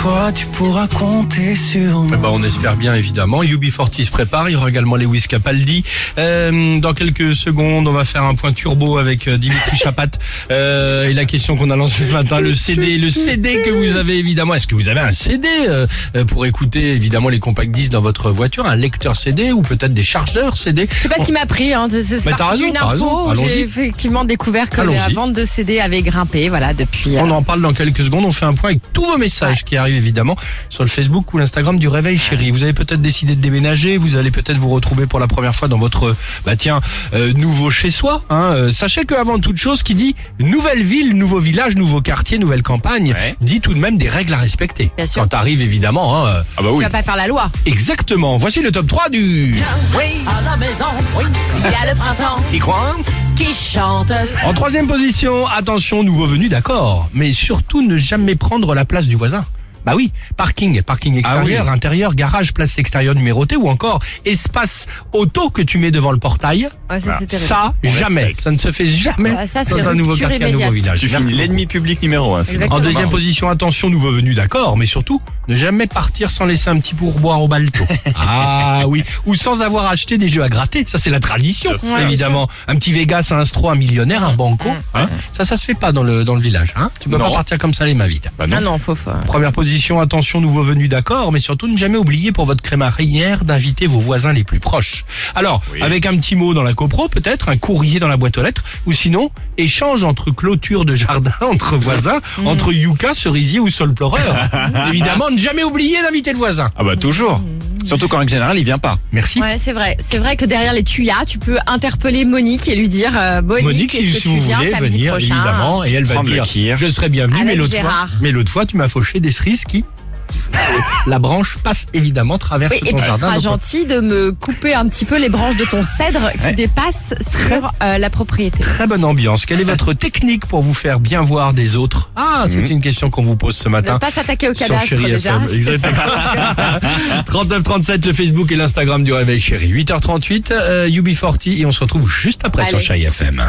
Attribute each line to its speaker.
Speaker 1: toi, tu pourras compter sur
Speaker 2: Eh ben, on espère bien évidemment. UB40 se prépare, il y aura également Lewis Capaldi. Euh, dans quelques secondes, on va faire un point turbo avec euh, Dimitri Chapat. Euh, et la question qu'on a lancée ce matin, le CD, le CD que vous avez évidemment. Est-ce que vous avez un CD euh, euh, pour écouter évidemment les compact disques dans votre voiture, un lecteur CD ou peut-être des chargeurs CD
Speaker 3: Je sais pas ce qui m'a pris, hein. c'est c'est
Speaker 2: Mais t'as
Speaker 3: parti
Speaker 2: raison,
Speaker 3: d'une info. J'ai effectivement découvert que la vente de CD avait grimpé, voilà, depuis. euh,
Speaker 2: On en parle dans quelques secondes. On fait un point avec tous vos messages qui arrivent évidemment sur le Facebook ou l'Instagram du Réveil Chéri. Vous avez peut-être décidé de déménager. Vous allez peut-être vous retrouver pour la première fois dans votre bah tiens euh, nouveau chez soi. Hein. Euh, sachez qu'avant toute chose, qui dit nouvelle ville, nouveau village, nouveau quartier, nouvelle campagne,
Speaker 4: Ouais.
Speaker 2: dit tout de même des règles à respecter.
Speaker 3: Bien sûr.
Speaker 2: Quand t'arrives évidemment. Hein, euh,
Speaker 4: Ah bah
Speaker 3: Tu
Speaker 4: oui.
Speaker 3: vas pas faire la loi.
Speaker 2: exactement. Voici le top 3 du.
Speaker 3: Oui, à la maison, oui. Il y a le printemps
Speaker 2: Qui croit
Speaker 3: qui chante.
Speaker 2: En troisième position, attention, nouveau venu, d'accord, mais surtout ne jamais prendre la place du voisin. Bah oui, parking, parking extérieur,
Speaker 4: Ah oui.
Speaker 2: intérieur, garage, place extérieure numérotée ou encore espace auto que tu mets devant le portail.
Speaker 3: Ouais, ça,
Speaker 2: jamais.
Speaker 4: respecte.
Speaker 2: Ça ne se fait jamais
Speaker 3: Ah, ça,
Speaker 2: dans un nouveau quartier, un nouveau village.
Speaker 4: Tu l'ennemi public numéro 1.
Speaker 3: Exactement.
Speaker 2: En deuxième position, attention, nouveau venu, d'accord, mais surtout, ne jamais partir sans laisser un petit pourboire au balto. ah oui, ou sans avoir acheté des jeux à gratter, ça c'est la tradition.
Speaker 3: Ouais,
Speaker 2: évidemment. Un petit Vegas, un Astro, un millionnaire, un banco, hein. ça ça se fait pas dans le dans le village. Hein. Tu peux
Speaker 4: Non.
Speaker 2: pas partir comme ça les mains vides.
Speaker 4: Bah
Speaker 3: Ah
Speaker 4: non.
Speaker 3: non, faut, faut.
Speaker 2: Première position, attention, nouveau venu, d'accord, mais surtout ne jamais oublier pour votre crémaillère d'inviter vos voisins les plus proches. Alors,
Speaker 4: Oui.
Speaker 2: avec un petit mot dans la copro, peut-être, un courrier dans la boîte aux lettres, ou sinon, échange entre clôture de jardin, entre voisins,
Speaker 3: Mm.
Speaker 2: entre yucca, cerisier ou sol pleureur. Évidemment, ne jamais oublier d'inviter le voisin.
Speaker 4: Ah bah toujours. Surtout quand en général il vient pas.
Speaker 2: Merci.
Speaker 3: Ouais, c'est vrai. C'est vrai que derrière les tuyas, tu peux interpeller Monique et lui dire euh, Monique,
Speaker 2: Monique,
Speaker 3: est-ce
Speaker 2: si,
Speaker 3: que
Speaker 2: si
Speaker 3: tu
Speaker 2: vous
Speaker 3: viens
Speaker 2: voulez
Speaker 3: samedi
Speaker 2: venir,
Speaker 3: prochain
Speaker 2: évidemment, et elle va
Speaker 4: Prendre
Speaker 2: dire, je serais bienvenue, mais l'autre fois, mais l'autre fois, tu m'as fauché des cerises qui, la branche passe évidemment, traverse
Speaker 3: Oui, et
Speaker 2: ton
Speaker 3: tu
Speaker 2: jardin.
Speaker 3: seras
Speaker 2: donc,
Speaker 3: gentil de me couper un petit peu les branches de ton cèdre qui
Speaker 4: Ouais.
Speaker 3: dépassent sur euh, la propriété.
Speaker 2: Très bonne ambiance. Quelle est votre technique pour vous faire bien voir des autres? Ah, c'est une question qu'on vous pose ce
Speaker 3: Ne
Speaker 2: matin.
Speaker 3: pas s'attaquer au
Speaker 2: sur
Speaker 3: cadastre
Speaker 2: Chéri
Speaker 3: déjà.
Speaker 2: FM. Exactement.
Speaker 3: c'est comme ça.
Speaker 2: 39 37 le Facebook et l'Instagram du Réveil Chéri. 8h38 euh, UB40 et on se retrouve juste après sur. Chéri FM.